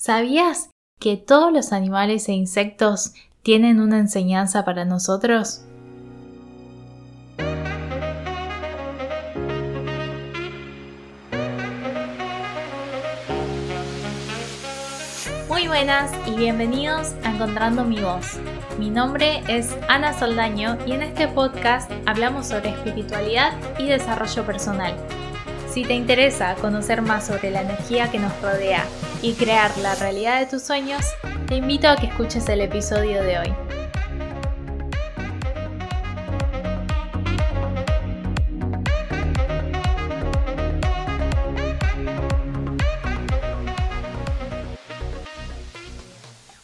¿Sabías que todos los animales e insectos tienen una enseñanza para nosotros? Muy buenas y bienvenidos a Encontrando mi voz. Mi nombre es Ana Saldaño y en este podcast hablamos sobre espiritualidad y desarrollo personal. Si te interesa conocer más sobre la energía que nos rodea y crear la realidad de tus sueños, te invito a que escuches el episodio de hoy.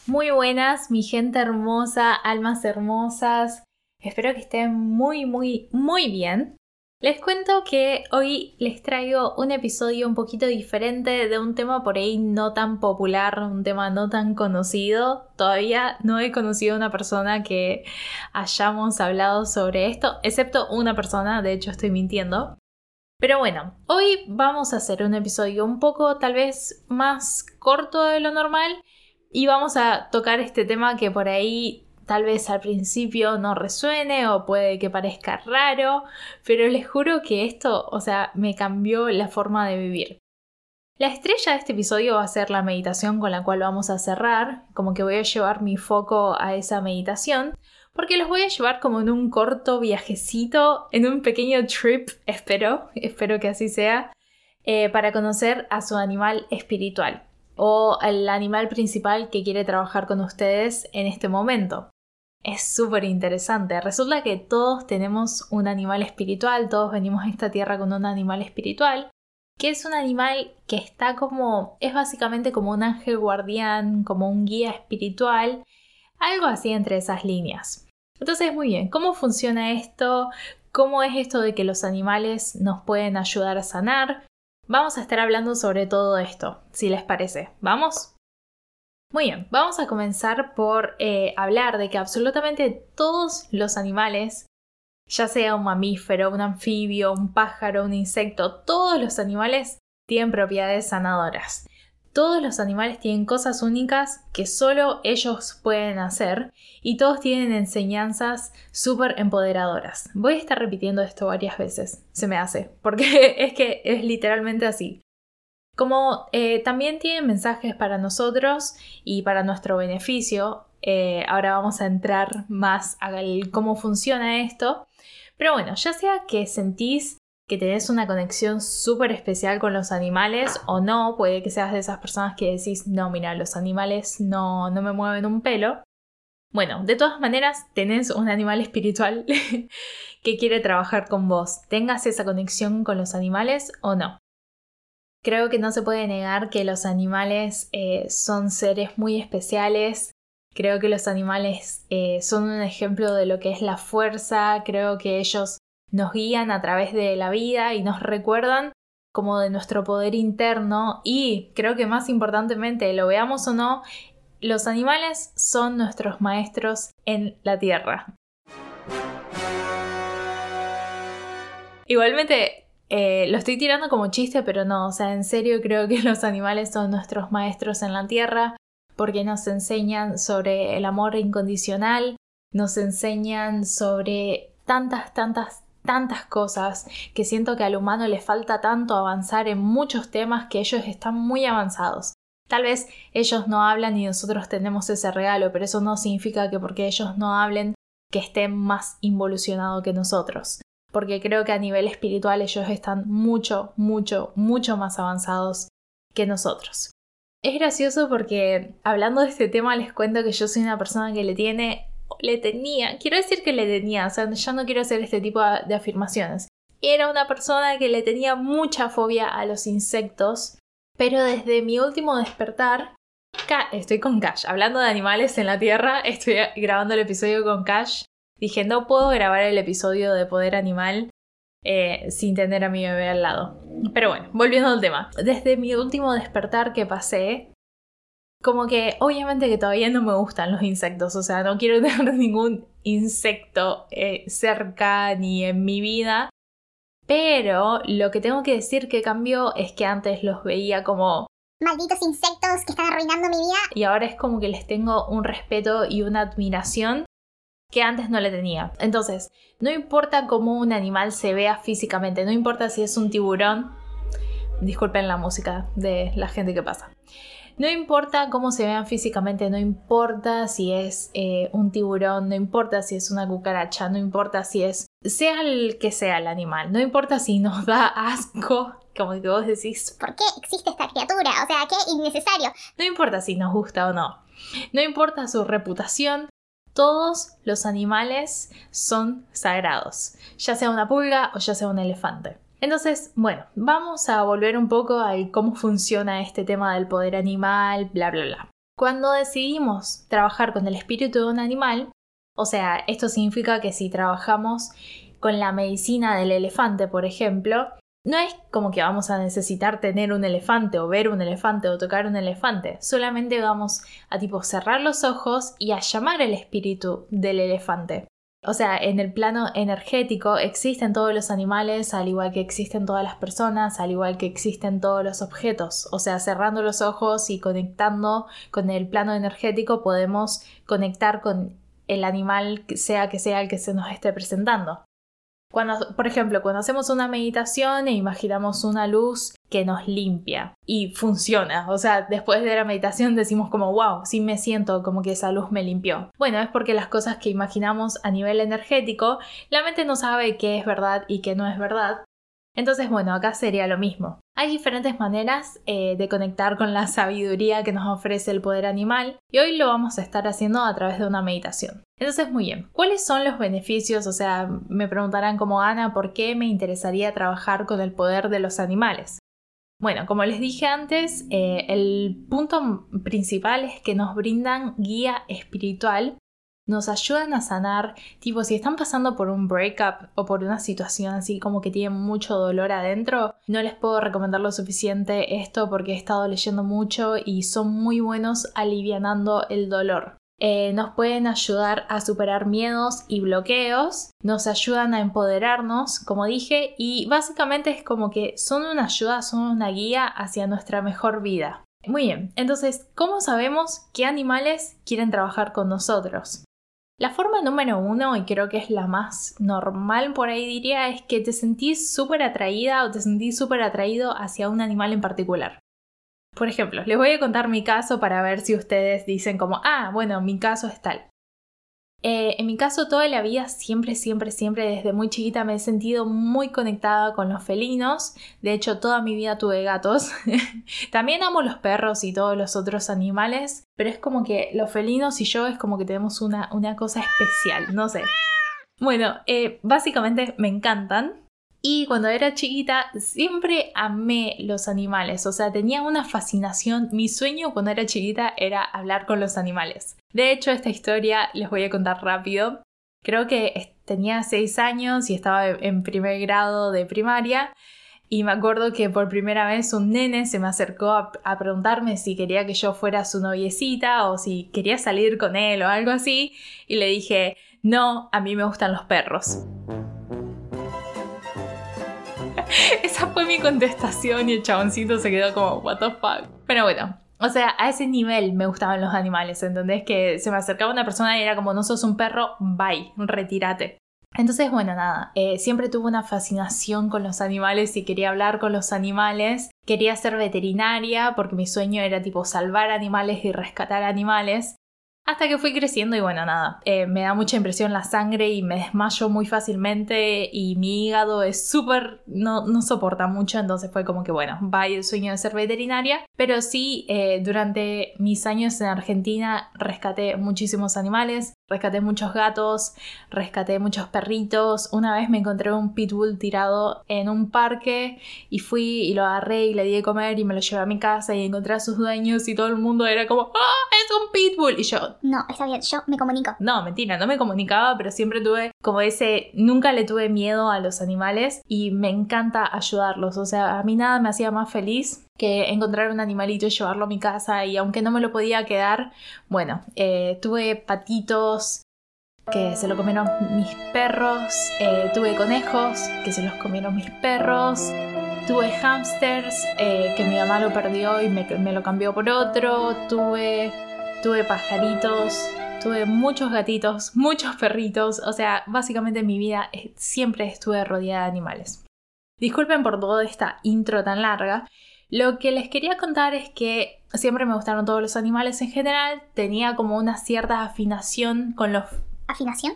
Muy buenas, mi gente hermosa, almas hermosas. Espero que estén muy, muy, muy bien. Les cuento que hoy les traigo un episodio un poquito diferente de un tema por ahí no tan popular, un tema no tan conocido. Todavía no he conocido a una persona que hayamos hablado sobre esto, excepto una persona, de hecho estoy mintiendo. Pero bueno, hoy vamos a hacer un episodio un poco tal vez más corto de lo normal y vamos a tocar este tema que por ahí tal vez al principio no resuene o puede que parezca raro, pero les juro que esto, o sea, me cambió la forma de vivir. La estrella de este episodio va a ser la meditación con la cual vamos a cerrar, como que voy a llevar mi foco a esa meditación, porque los voy a llevar como en un corto viajecito, en un pequeño trip, espero, espero que así sea, eh, para conocer a su animal espiritual o el animal principal que quiere trabajar con ustedes en este momento es súper interesante. Resulta que todos tenemos un animal espiritual, todos venimos a esta tierra con un animal espiritual, que es un animal que está como, es básicamente como un ángel guardián, como un guía espiritual, algo así entre esas líneas. Entonces, muy bien, ¿cómo funciona esto? ¿Cómo es esto de que los animales nos pueden ayudar a sanar? Vamos a estar hablando sobre todo esto, si les parece. ¿Vamos? Muy bien, vamos a comenzar por eh, hablar de que absolutamente todos los animales, ya sea un mamífero, un anfibio, un pájaro, un insecto, todos los animales tienen propiedades sanadoras. Todos los animales tienen cosas únicas que solo ellos pueden hacer y todos tienen enseñanzas súper empoderadoras. Voy a estar repitiendo esto varias veces, se me hace, porque es que es literalmente así. Como eh, también tienen mensajes para nosotros y para nuestro beneficio, eh, ahora vamos a entrar más a cómo funciona esto. Pero bueno, ya sea que sentís que tenés una conexión súper especial con los animales o no, puede que seas de esas personas que decís, no, mira, los animales no, no me mueven un pelo. Bueno, de todas maneras, tenés un animal espiritual que quiere trabajar con vos. Tengas esa conexión con los animales o no. Creo que no se puede negar que los animales eh, son seres muy especiales. Creo que los animales eh, son un ejemplo de lo que es la fuerza. Creo que ellos nos guían a través de la vida y nos recuerdan como de nuestro poder interno. Y creo que más importantemente, lo veamos o no, los animales son nuestros maestros en la tierra. Igualmente, eh, lo estoy tirando como chiste, pero no, o sea, en serio creo que los animales son nuestros maestros en la tierra porque nos enseñan sobre el amor incondicional, nos enseñan sobre tantas, tantas, tantas cosas que siento que al humano le falta tanto avanzar en muchos temas que ellos están muy avanzados. Tal vez ellos no hablan y nosotros tenemos ese regalo, pero eso no significa que porque ellos no hablen que estén más involucionados que nosotros porque creo que a nivel espiritual ellos están mucho, mucho, mucho más avanzados que nosotros. Es gracioso porque hablando de este tema les cuento que yo soy una persona que le tiene, le tenía, quiero decir que le tenía, o sea, ya no quiero hacer este tipo de afirmaciones. Era una persona que le tenía mucha fobia a los insectos, pero desde mi último despertar, estoy con Cash, hablando de animales en la Tierra, estoy grabando el episodio con Cash Dije, no puedo grabar el episodio de Poder Animal eh, sin tener a mi bebé al lado. Pero bueno, volviendo al tema. Desde mi último despertar que pasé, como que obviamente que todavía no me gustan los insectos, o sea, no quiero tener ningún insecto eh, cerca ni en mi vida. Pero lo que tengo que decir que cambió es que antes los veía como malditos insectos que están arruinando mi vida. Y ahora es como que les tengo un respeto y una admiración que antes no le tenía. Entonces, no importa cómo un animal se vea físicamente, no importa si es un tiburón, disculpen la música de la gente que pasa. No importa cómo se vean físicamente, no importa si es eh, un tiburón, no importa si es una cucaracha, no importa si es, sea el que sea el animal, no importa si nos da asco, como que vos decís, ¿por qué existe esta criatura? O sea, qué innecesario. No importa si nos gusta o no, no importa su reputación, todos los animales son sagrados, ya sea una pulga o ya sea un elefante. Entonces, bueno, vamos a volver un poco a cómo funciona este tema del poder animal, bla, bla, bla. Cuando decidimos trabajar con el espíritu de un animal, o sea, esto significa que si trabajamos con la medicina del elefante, por ejemplo, no es como que vamos a necesitar tener un elefante o ver un elefante o tocar un elefante, solamente vamos a tipo cerrar los ojos y a llamar el espíritu del elefante. O sea, en el plano energético existen todos los animales, al igual que existen todas las personas, al igual que existen todos los objetos. O sea, cerrando los ojos y conectando con el plano energético podemos conectar con el animal, sea que sea el que se nos esté presentando. Cuando, por ejemplo, cuando hacemos una meditación e imaginamos una luz que nos limpia y funciona, o sea, después de la meditación decimos como, wow, sí me siento como que esa luz me limpió. Bueno, es porque las cosas que imaginamos a nivel energético, la mente no sabe qué es verdad y qué no es verdad, entonces, bueno, acá sería lo mismo. Hay diferentes maneras eh, de conectar con la sabiduría que nos ofrece el poder animal y hoy lo vamos a estar haciendo a través de una meditación. Entonces, muy bien, ¿cuáles son los beneficios? O sea, me preguntarán como Ana, ¿por qué me interesaría trabajar con el poder de los animales? Bueno, como les dije antes, eh, el punto principal es que nos brindan guía espiritual nos ayudan a sanar, tipo si están pasando por un breakup o por una situación así como que tienen mucho dolor adentro, no les puedo recomendar lo suficiente esto porque he estado leyendo mucho y son muy buenos alivianando el dolor. Eh, nos pueden ayudar a superar miedos y bloqueos, nos ayudan a empoderarnos, como dije, y básicamente es como que son una ayuda, son una guía hacia nuestra mejor vida. Muy bien, entonces, ¿cómo sabemos qué animales quieren trabajar con nosotros? La forma número uno, y creo que es la más normal por ahí diría, es que te sentís súper atraída o te sentís súper atraído hacia un animal en particular. Por ejemplo, les voy a contar mi caso para ver si ustedes dicen como, ah, bueno, mi caso es tal. Eh, en mi caso, toda la vida, siempre, siempre, siempre, desde muy chiquita me he sentido muy conectada con los felinos. De hecho, toda mi vida tuve gatos. También amo los perros y todos los otros animales, pero es como que los felinos y yo es como que tenemos una, una cosa especial, no sé. Bueno, eh, básicamente me encantan. Y cuando era chiquita siempre amé los animales, o sea, tenía una fascinación. Mi sueño cuando era chiquita era hablar con los animales. De hecho, esta historia les voy a contar rápido. Creo que tenía 6 años y estaba en primer grado de primaria. Y me acuerdo que por primera vez un nene se me acercó a, a, preguntarme si quería que yo fuera su noviecita o si quería salir con él o algo así. Y le dije, no, a mí me gustan los perros. Esa fue mi contestación y el chaboncito se quedó como, what the fuck. Pero bueno, o sea, a ese nivel me gustaban los animales, ¿entendés? Que se me acercaba una persona y era como, no sos un perro, bye, retírate. Entonces, bueno, nada, eh, siempre tuve una fascinación con los animales y quería hablar con los animales. Quería ser veterinaria porque mi sueño era tipo salvar animales y rescatar animales. Hasta que fui creciendo y bueno, nada, eh, me da mucha impresión la sangre y me desmayo muy fácilmente y mi hígado es súper, no, no soporta mucho, entonces fue como que bueno, vaya el sueño de ser veterinaria, pero sí, eh, durante mis años en Argentina rescaté muchísimos animales, rescaté muchos gatos, rescaté muchos perritos, una vez me encontré un pitbull tirado en un parque y fui y lo agarré y le di de comer y me lo llevé a mi casa y encontré a sus dueños y todo el mundo era como, ¡ah, es un pitbull! Y yo, no, está bien, yo me comunico. No, mentira, no me comunicaba, pero siempre tuve como ese, nunca le tuve miedo a los animales y me encanta ayudarlos. O sea, a mí nada me hacía más feliz que encontrar un animalito y llevarlo a mi casa y aunque no me lo podía quedar, bueno, eh, tuve patitos que se lo comieron mis perros, eh, tuve conejos que se los comieron mis perros. tuve hamsters eh, que mi mamá lo perdió y me, me lo cambió por otro. Tuve, tuve pajaritos, tuve muchos gatitos, muchos perritos. O sea, básicamente en mi vida siempre estuve rodeada de animales. Disculpen por toda esta intro tan larga. Lo que les quería contar es que siempre me gustaron todos los animales en general. Tenía como una cierta afinación con los... ¿Afinación?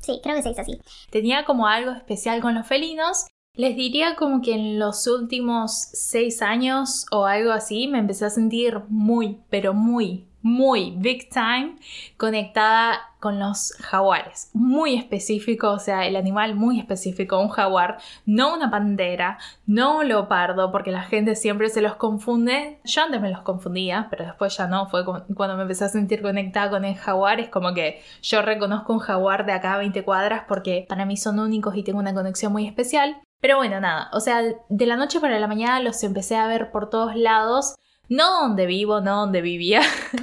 Sí, creo que se dice así. Tenía como algo especial con los felinos. Les diría como que en los últimos seis años o algo así me empecé a sentir muy, pero muy, muy big time conectada con los jaguares. Muy específico, o sea, el animal muy específico, un jaguar, no una pantera, no un leopardo, porque la gente siempre se los confunde. Yo antes me los confundía, pero después ya no. Fue cuando me empecé a sentir conectada con el jaguar. Es como que yo reconozco un jaguar de acá a 20 cuadras porque para mí son únicos y tengo una conexión muy especial. Pero bueno, nada, o sea, de la noche para la mañana los empecé a ver por todos lados no donde vivo, no donde vivía,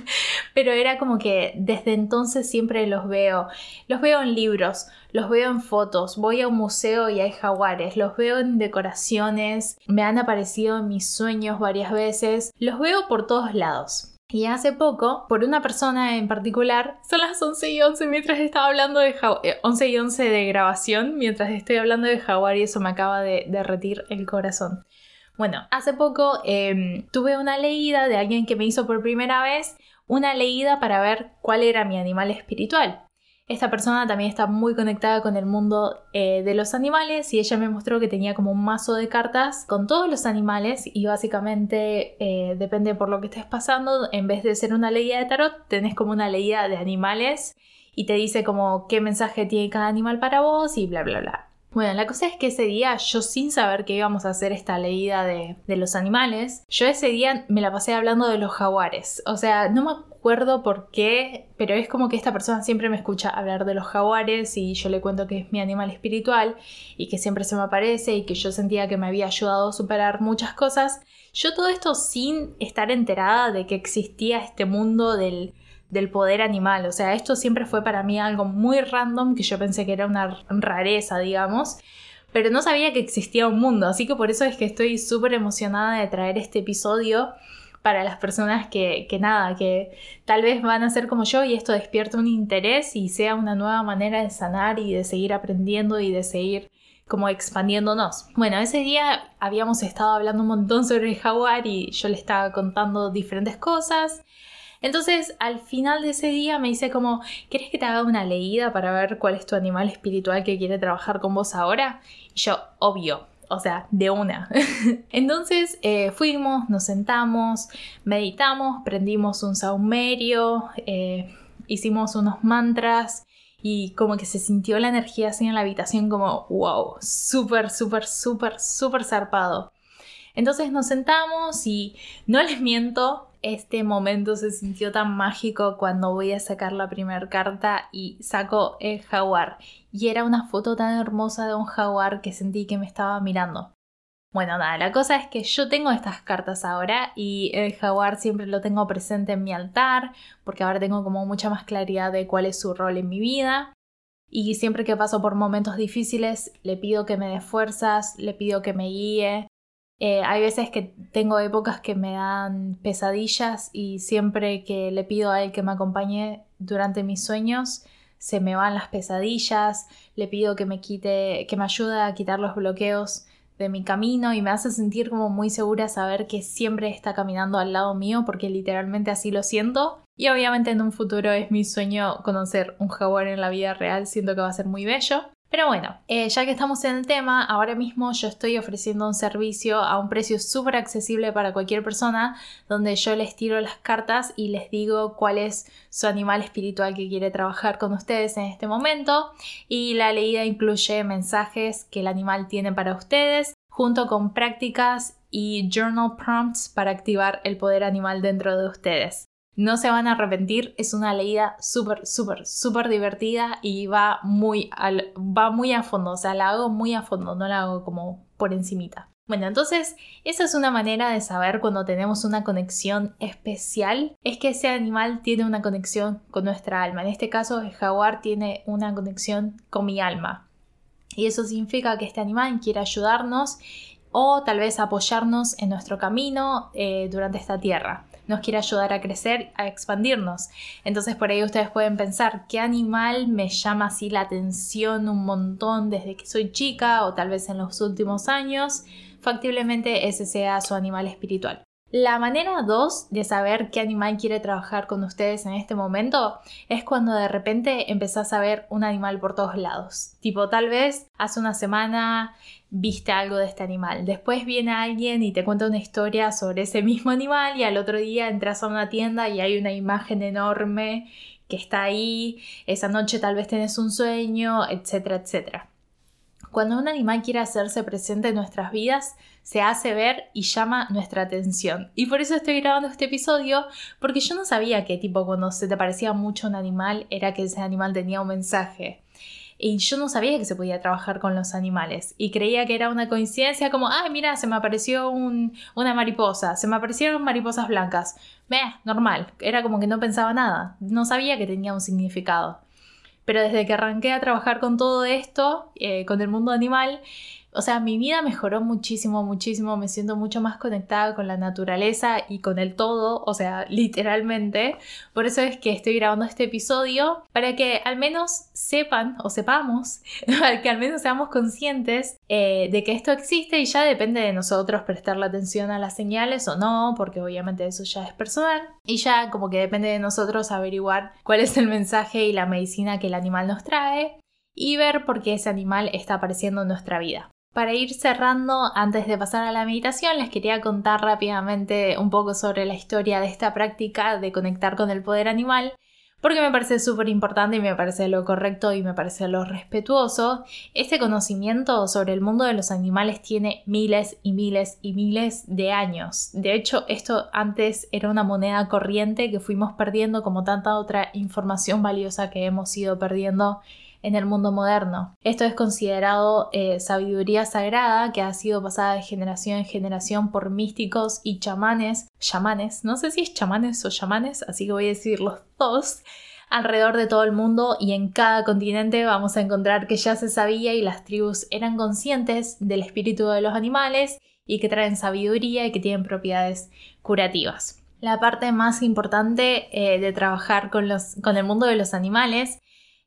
pero era como que desde entonces siempre los veo. Los veo en libros, los veo en fotos, voy a un museo y hay jaguares, los veo en decoraciones, me han aparecido en mis sueños varias veces, los veo por todos lados. Y hace poco, por una persona en particular, son las 11 y 11 mientras estaba hablando de jaguar, 11 y 11 de grabación, mientras estoy hablando de jaguar y eso me acaba de derretir el corazón. Bueno, hace poco em, tuve una leída de alguien que me hizo por primera vez una leída para ver cuál era mi animal espiritual. Esta persona también está muy conectada con el mundo eh, de los animales y ella me mostró que tenía como un mazo de cartas con todos los animales y básicamente eh, depende por lo que estés pasando, en vez de ser una leída de tarot, tenés como una leída de animales y te dice como qué mensaje tiene cada animal para vos y bla bla bla. Bueno, la cosa es que ese día, yo sin saber que íbamos a hacer esta leída de, los animales, yo ese día me la pasé hablando de los jaguares. O sea, no me acuerdo por qué, pero es como que esta persona siempre me escucha hablar de los jaguares y yo le cuento que es mi animal espiritual y que siempre se me aparece y que yo sentía que me había ayudado a superar muchas cosas. Yo todo esto sin estar enterada de que existía este mundo del del poder animal. O sea, esto siempre fue para mí algo muy random que yo pensé que era una rareza, digamos. Pero no sabía que existía un mundo, así que por eso es que estoy súper emocionada de traer este episodio para las personas que, que, nada, que tal vez van a ser como yo y esto despierta un interés y sea una nueva manera de sanar y de seguir aprendiendo y de seguir como expandiéndonos. Bueno, ese día habíamos estado hablando un montón sobre el jaguar y yo le estaba contando diferentes cosas entonces, al final de ese día me dice como, ¿quieres que te haga una leída para ver cuál es tu animal espiritual que quiere trabajar con vos ahora? Y yo, obvio, o sea, de una. Entonces eh, fuimos, nos sentamos, meditamos, prendimos un saumerio, eh, hicimos unos mantras y como que se sintió la energía así en la habitación como, wow, súper, súper, súper, súper zarpado. Entonces nos sentamos y no les miento, este momento se sintió tan mágico cuando voy a sacar la primera carta y saco el jaguar. Y era una foto tan hermosa de un jaguar que sentí que me estaba mirando. Bueno, nada, la cosa es que yo tengo estas cartas ahora y el jaguar siempre lo tengo presente en mi altar porque ahora tengo como mucha más claridad de cuál es su rol en mi vida. Y siempre que paso por momentos difíciles le pido que me dé fuerzas, le pido que me guíe, eh, hay veces que tengo épocas que me dan pesadillas y siempre que le pido a él que me acompañe durante mis sueños, se me van las pesadillas, le pido que me quite, que me ayude a quitar los bloqueos de mi camino y me hace sentir como muy segura saber que siempre está caminando al lado mío porque literalmente así lo siento. Y obviamente en un futuro es mi sueño conocer un jaguar en la vida real, siento que va a ser muy bello. Pero bueno, eh, ya que estamos en el tema, ahora mismo yo estoy ofreciendo un servicio a un precio súper accesible para cualquier persona, donde yo les tiro las cartas y les digo cuál es su animal espiritual que quiere trabajar con ustedes en este momento. Y la leída incluye mensajes que el animal tiene para ustedes, junto con prácticas y journal prompts para activar el poder animal dentro de ustedes. No se van a arrepentir, es una leída súper, súper, súper divertida y va muy, al, va muy a fondo, o sea, la hago muy a fondo, no la hago como por encimita. Bueno, entonces esa es una manera de saber cuando tenemos una conexión especial, es que ese animal tiene una conexión con nuestra alma. En este caso, el jaguar tiene una conexión con mi alma. Y eso significa que este animal quiere ayudarnos o tal vez apoyarnos en nuestro camino eh, durante esta tierra. Nos quiere ayudar a crecer, a expandirnos. Entonces por ahí ustedes pueden pensar, ¿qué animal me llama así la atención un montón desde que soy chica o tal vez en los últimos años? Factiblemente ese sea su animal espiritual. La manera 2 de saber qué animal quiere trabajar con ustedes en este momento es cuando de repente empezás a ver un animal por todos lados. Tipo, tal vez hace una semana viste algo de este animal. Después viene alguien y te cuenta una historia sobre ese mismo animal y al otro día entras a una tienda y hay una imagen enorme que está ahí. Esa noche tal vez tenés un sueño, etcétera, etcétera. Cuando un animal quiere hacerse presente en nuestras vidas, se hace ver y llama nuestra atención. Y por eso estoy grabando este episodio, porque yo no sabía que tipo cuando se te parecía mucho un animal era que ese animal tenía un mensaje. Y yo no sabía que se podía trabajar con los animales. Y creía que era una coincidencia como, ay, mira, se me apareció una mariposa, se me aparecieron mariposas blancas. Meh, normal. Era como que no pensaba nada. No sabía que tenía un significado. Pero desde que arranqué a trabajar con todo esto, eh, con el mundo animal, o sea, mi vida mejoró muchísimo, muchísimo, me siento mucho más conectada con la naturaleza y con el todo, o sea, literalmente. Por eso es que estoy grabando este episodio, para que al menos sepan o sepamos, para que al menos seamos conscientes eh, de que esto existe y ya depende de nosotros prestarle atención a las señales o no, porque obviamente eso ya es personal. Y ya como que depende de nosotros averiguar cuál es el mensaje y la medicina que el animal nos trae y ver por qué ese animal está apareciendo en nuestra vida. Para ir cerrando, antes de pasar a la meditación, les quería contar rápidamente un poco sobre la historia de esta práctica de conectar con el poder animal, porque me parece súper importante y me parece lo correcto y me parece lo respetuoso. Este conocimiento sobre el mundo de los animales tiene miles y miles y miles de años. De hecho, esto antes era una moneda corriente que fuimos perdiendo como tanta otra información valiosa que hemos ido perdiendo en el mundo moderno. Esto es considerado eh, sabiduría sagrada que ha sido pasada de generación en generación por místicos y chamanes, no sé si es chamanes o chamanes, así que voy a decir los dos, alrededor de todo el mundo y en cada continente vamos a encontrar que ya se sabía y las tribus eran conscientes del espíritu de los animales y que traen sabiduría y que tienen propiedades curativas. La parte más importante eh, de trabajar con, los, con el mundo de los animales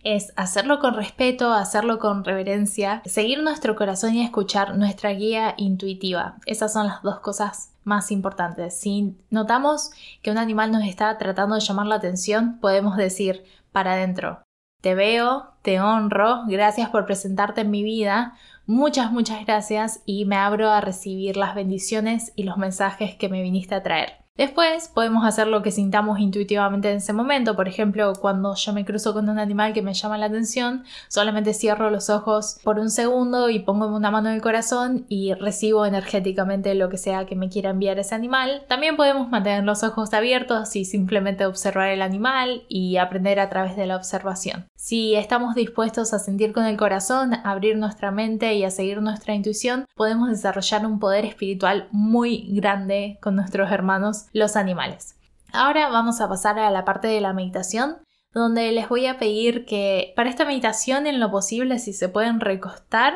es hacerlo con respeto, hacerlo con reverencia, seguir nuestro corazón y escuchar nuestra guía intuitiva. Esas son las dos cosas más importantes. Si notamos que un animal nos está tratando de llamar la atención, podemos decir para adentro, te veo, te honro, gracias por presentarte en mi vida, muchas, muchas gracias y me abro a recibir las bendiciones y los mensajes que me viniste a traer. Después podemos hacer lo que sintamos intuitivamente en ese momento. Por ejemplo, cuando yo me cruzo con un animal que me llama la atención, solamente cierro los ojos por un segundo y pongo una mano en el corazón y recibo energéticamente lo que sea que me quiera enviar ese animal. También podemos mantener los ojos abiertos y simplemente observar el animal y aprender a través de la observación. Si estamos dispuestos a sentir con el corazón, a abrir nuestra mente y a seguir nuestra intuición, podemos desarrollar un poder espiritual muy grande con nuestros hermanos los animales. Ahora vamos a pasar a la parte de la meditación, donde les voy a pedir que para esta meditación en lo posible si se pueden recostar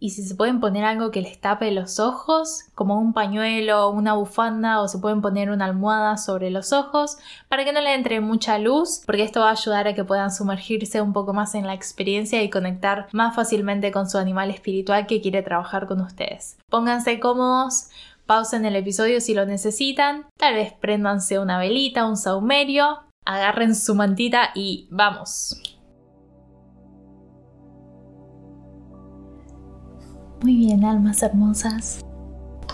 y si se pueden poner algo que les tape los ojos, como un pañuelo, una bufanda o se pueden poner una almohada sobre los ojos para que no le entre mucha luz, porque esto va a ayudar a que puedan sumergirse un poco más en la experiencia y conectar más fácilmente con su animal espiritual que quiere trabajar con ustedes. Pónganse cómodos, pausen el episodio si lo necesitan, tal vez préndanse una velita, un saumerio, agarren su mantita y vamos. Muy bien, almas hermosas,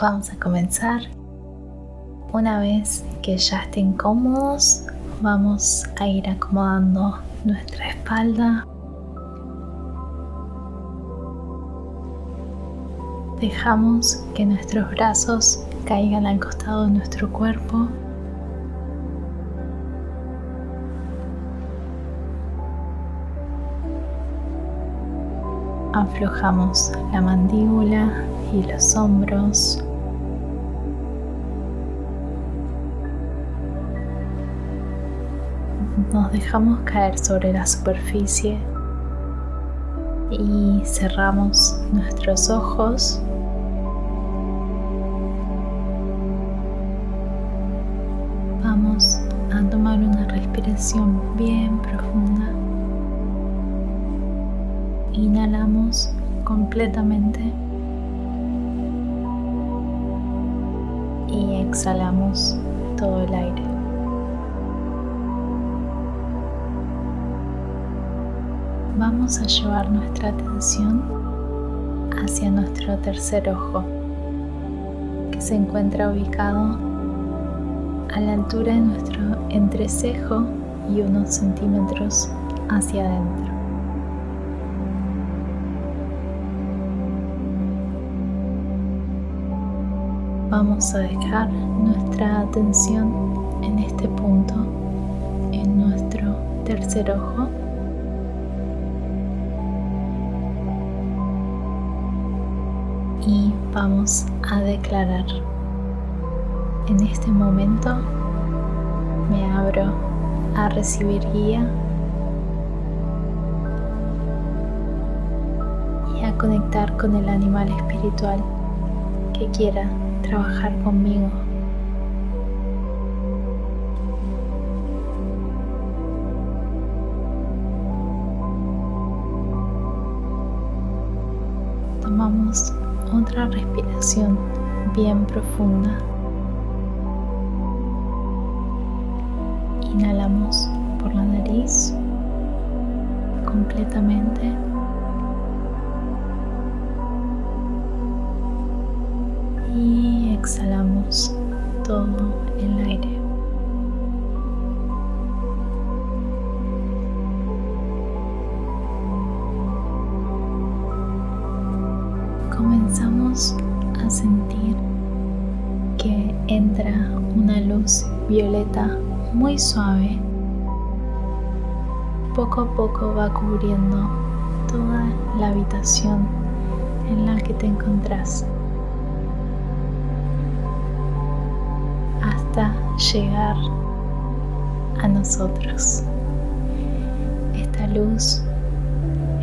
vamos a comenzar. Una vez que ya estén cómodos, vamos a ir acomodando nuestra espalda Dejamos que nuestros brazos caigan al costado de nuestro cuerpo. aflojamos la mandíbula y los hombros. Nos dejamos caer sobre la superficie y cerramos nuestros ojos. Vamos a tomar una respiración bien profunda. Inhalamos completamente y exhalamos todo el aire. Vamos a llevar nuestra atención hacia nuestro tercer ojo, que se encuentra ubicado a la altura de nuestro entrecejo y unos centímetros hacia adentro. Vamos a dejar nuestra atención en este punto, en nuestro tercer ojo. Y vamos a declarar. En este momento me abro a recibir guía y a conectar con el animal espiritual que quiera trabajar conmigo. Tomamos otra respiración bien profunda. Inhalamos por la nariz completamente. Todo el aire. Comenzamos a sentir que entra una luz violeta muy suave. Poco a poco va cubriendo toda la habitación en la que te encontrás. Llegar a nosotros. Esta luz,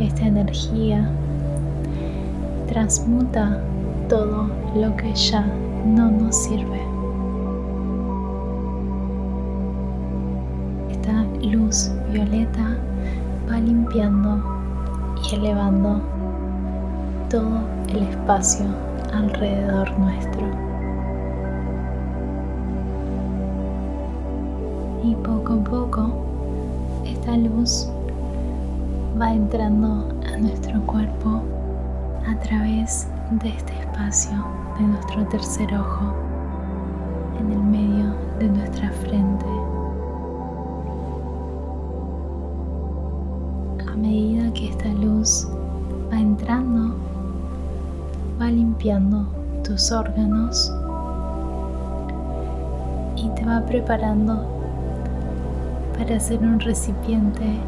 esta energía transmuta todo lo que ya no nos sirve. Esta luz violeta va limpiando y elevando todo el espacio alrededor nuestro. Y poco a poco esta luz va entrando a nuestro cuerpo a través de este espacio de nuestro tercer ojo en el medio de nuestra frente. A medida que esta luz va entrando, va limpiando tus órganos y te va preparando para ser un recipiente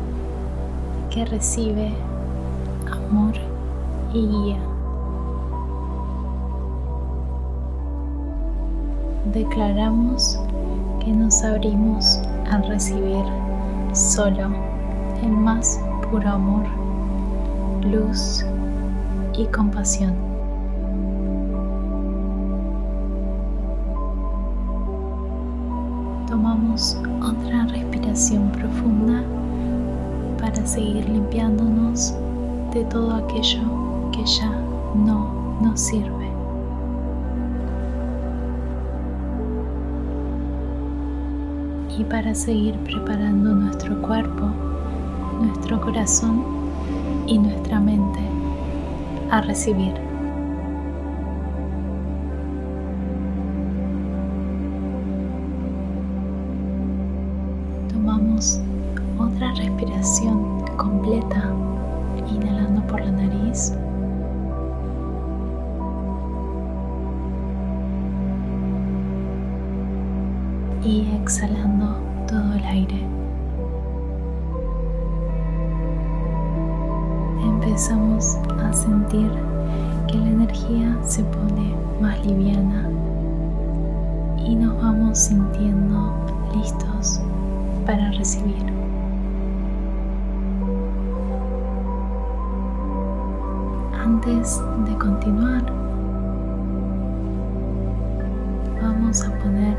que recibe amor y guía. Declaramos que nos abrimos a recibir solo el más puro amor, luz y compasión. Profunda para seguir limpiándonos de todo aquello que ya no nos sirve. Y para seguir preparando nuestro cuerpo, nuestro corazón y nuestra mente a recibir. Otra respiración completa, inhalando por la nariz. Y exhalando todo el aire. Empezamos a sentir que la energía se pone más liviana y nos vamos sintiendo listos para recibir. Antes de continuar, vamos a poner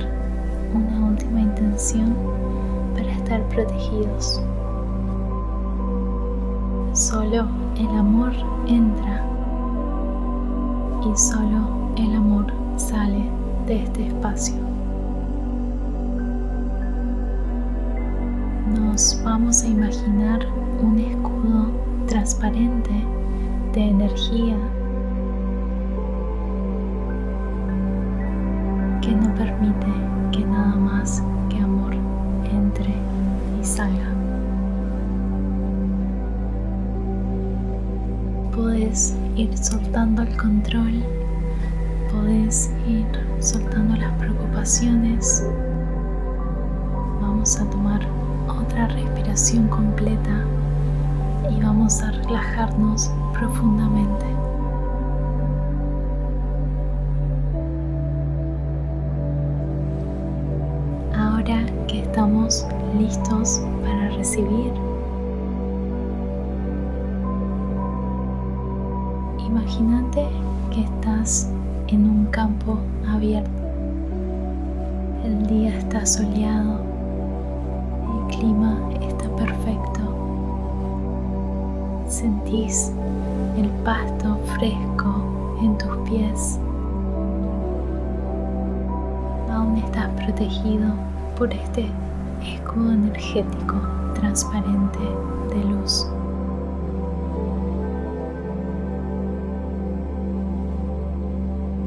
una última intención para estar protegidos. Solo el amor entra y solo el amor sale de este espacio. Vamos a imaginar un escudo transparente de energía que no permite que nada más que amor entre y salga. Puedes ir soltando el control, puedes ir soltando las preocupaciones. Completa y vamos a relajarnos profundamente. Ahora que estamos listos para recibir, imagínate que estás en un campo abierto. El día está soleado, el clima perfecto. Sentís el pasto fresco en tus pies. Aún estás protegido por este escudo energético transparente de luz.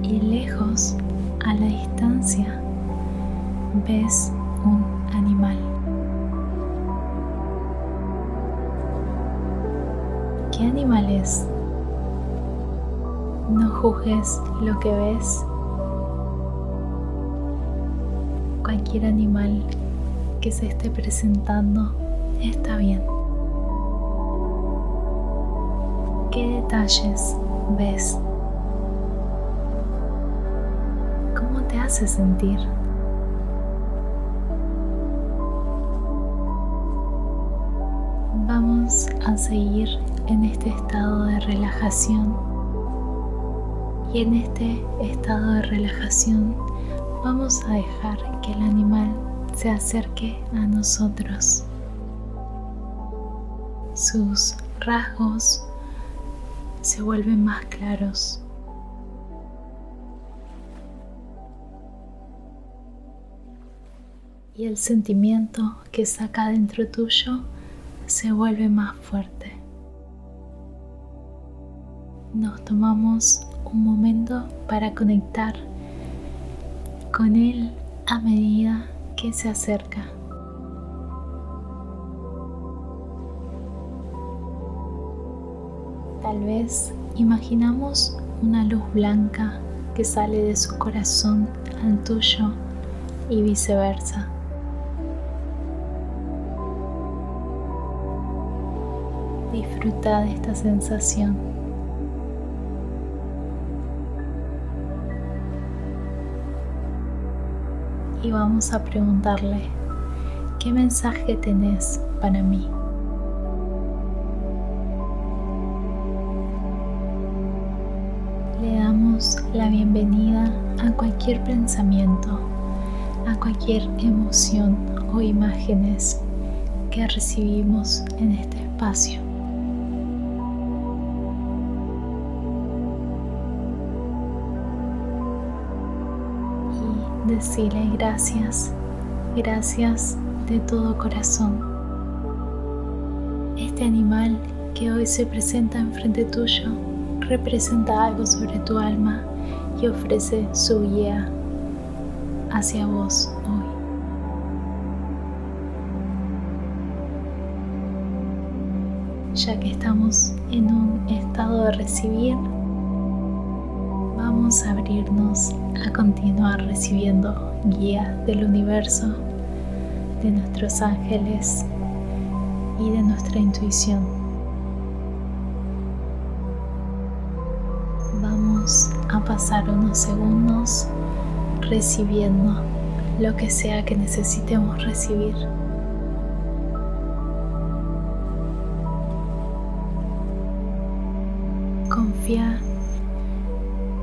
Y lejos, a la distancia, ves un animal. ¿Qué animal es? No juzgues lo que ves. Cualquier animal que se esté presentando está bien. ¿Qué detalles ves? ¿Cómo te hace sentir? Vamos a seguir relajación y en este estado de relajación vamos a dejar que el animal se acerque a nosotros. Sus rasgos se vuelven más claros. Y el sentimiento que saca dentro tuyo se vuelve más fuerte. Nos tomamos un momento para conectar con él a medida que se acerca. Tal vez imaginamos una luz blanca que sale de su corazón al tuyo y viceversa. Disfruta de esta sensación. Y vamos a preguntarle, ¿qué mensaje tenés para mí? Le damos la bienvenida a cualquier pensamiento, a cualquier emoción o imágenes que recibimos en este espacio. Decirle gracias, gracias de todo corazón. Este animal que hoy se presenta enfrente tuyo representa algo sobre tu alma y ofrece su guía hacia vos hoy. Ya que estamos en un estado de recibir, a abrirnos a continuar recibiendo guías del universo, de nuestros ángeles y de nuestra intuición. Vamos a pasar unos segundos recibiendo lo que sea que necesitemos recibir. Confía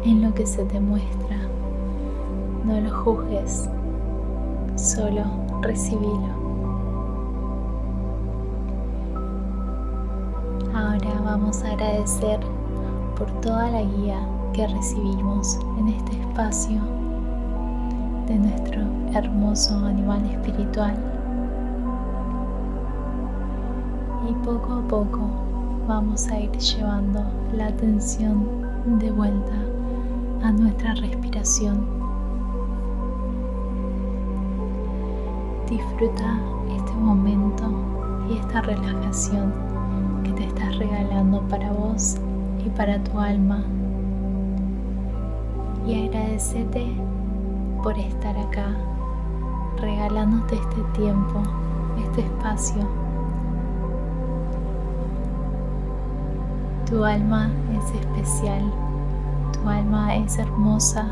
en lo que se te muestra. No lo juzgues, solo recibilo. Ahora vamos a agradecer por toda la guía que recibimos en este espacio de nuestro hermoso animal espiritual. Y poco a poco vamos a ir llevando la atención de vuelta a nuestra respiración. Disfruta este momento y esta relajación que te estás regalando para vos y para tu alma. Y agradecete por estar acá, regalándote este tiempo, este espacio. Tu alma es especial, tu alma es hermosa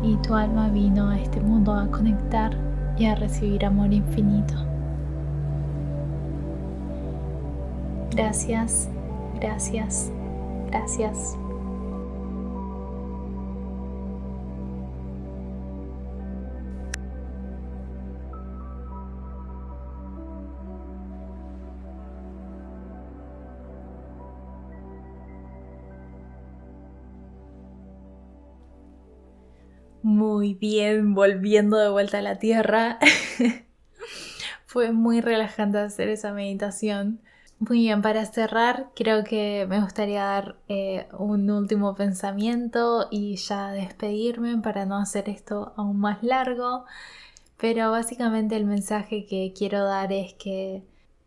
y tu alma vino a este mundo a conectar y a recibir amor infinito. Gracias, gracias, gracias. Bien, volviendo de vuelta a la tierra. Fue muy relajante hacer esa meditación. Muy bien, para cerrar, creo que me gustaría dar eh, un último pensamiento y ya despedirme para no hacer esto aún más largo. Pero básicamente el mensaje que quiero dar es que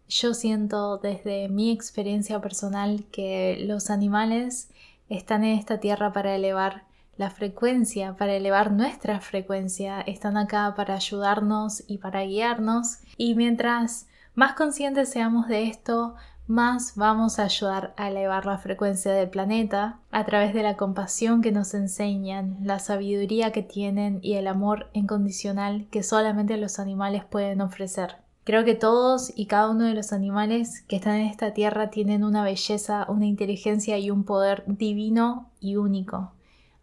yo siento desde mi experiencia personal que los animales están en esta tierra para elevar la frecuencia, para elevar nuestra frecuencia, están acá para ayudarnos y para guiarnos. Y mientras más conscientes seamos de esto, más vamos a ayudar a elevar la frecuencia del planeta a través de la compasión que nos enseñan, la sabiduría que tienen y el amor incondicional que solamente los animales pueden ofrecer. Creo que todos y cada uno de los animales que están en esta tierra tienen una belleza, una inteligencia y un poder divino y único.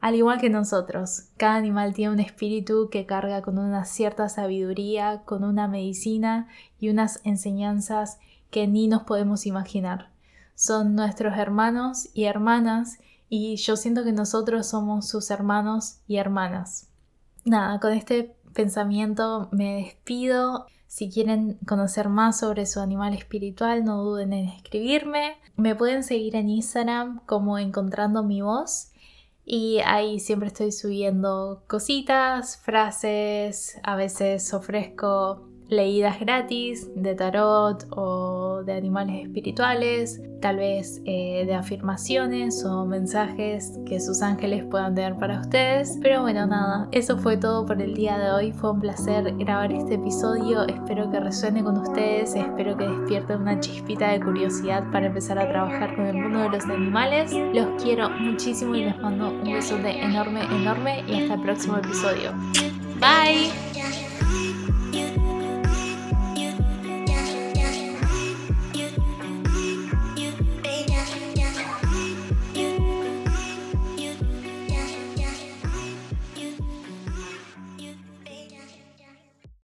Al igual que nosotros, cada animal tiene un espíritu que carga con una cierta sabiduría, con una medicina y unas enseñanzas que ni nos podemos imaginar. Son nuestros hermanos y hermanas y yo siento que nosotros somos sus hermanos y hermanas. Nada, con este pensamiento me despido. Si quieren conocer más sobre su animal espiritual, no duden en escribirme. Me pueden seguir en Instagram como Encontrando mi voz y ahí siempre estoy subiendo cositas, frases, a veces ofrezco leídas gratis de tarot o de animales espirituales, tal vez eh, de afirmaciones o mensajes que sus ángeles puedan tener para ustedes. Pero bueno, nada, eso fue todo por el día de hoy. Fue un placer grabar este episodio. Espero que resuene con ustedes, espero que despierte una chispita de curiosidad para empezar a trabajar con el mundo de los animales. Los quiero muchísimo y les mando un besote enorme, enorme y hasta el próximo episodio. Bye!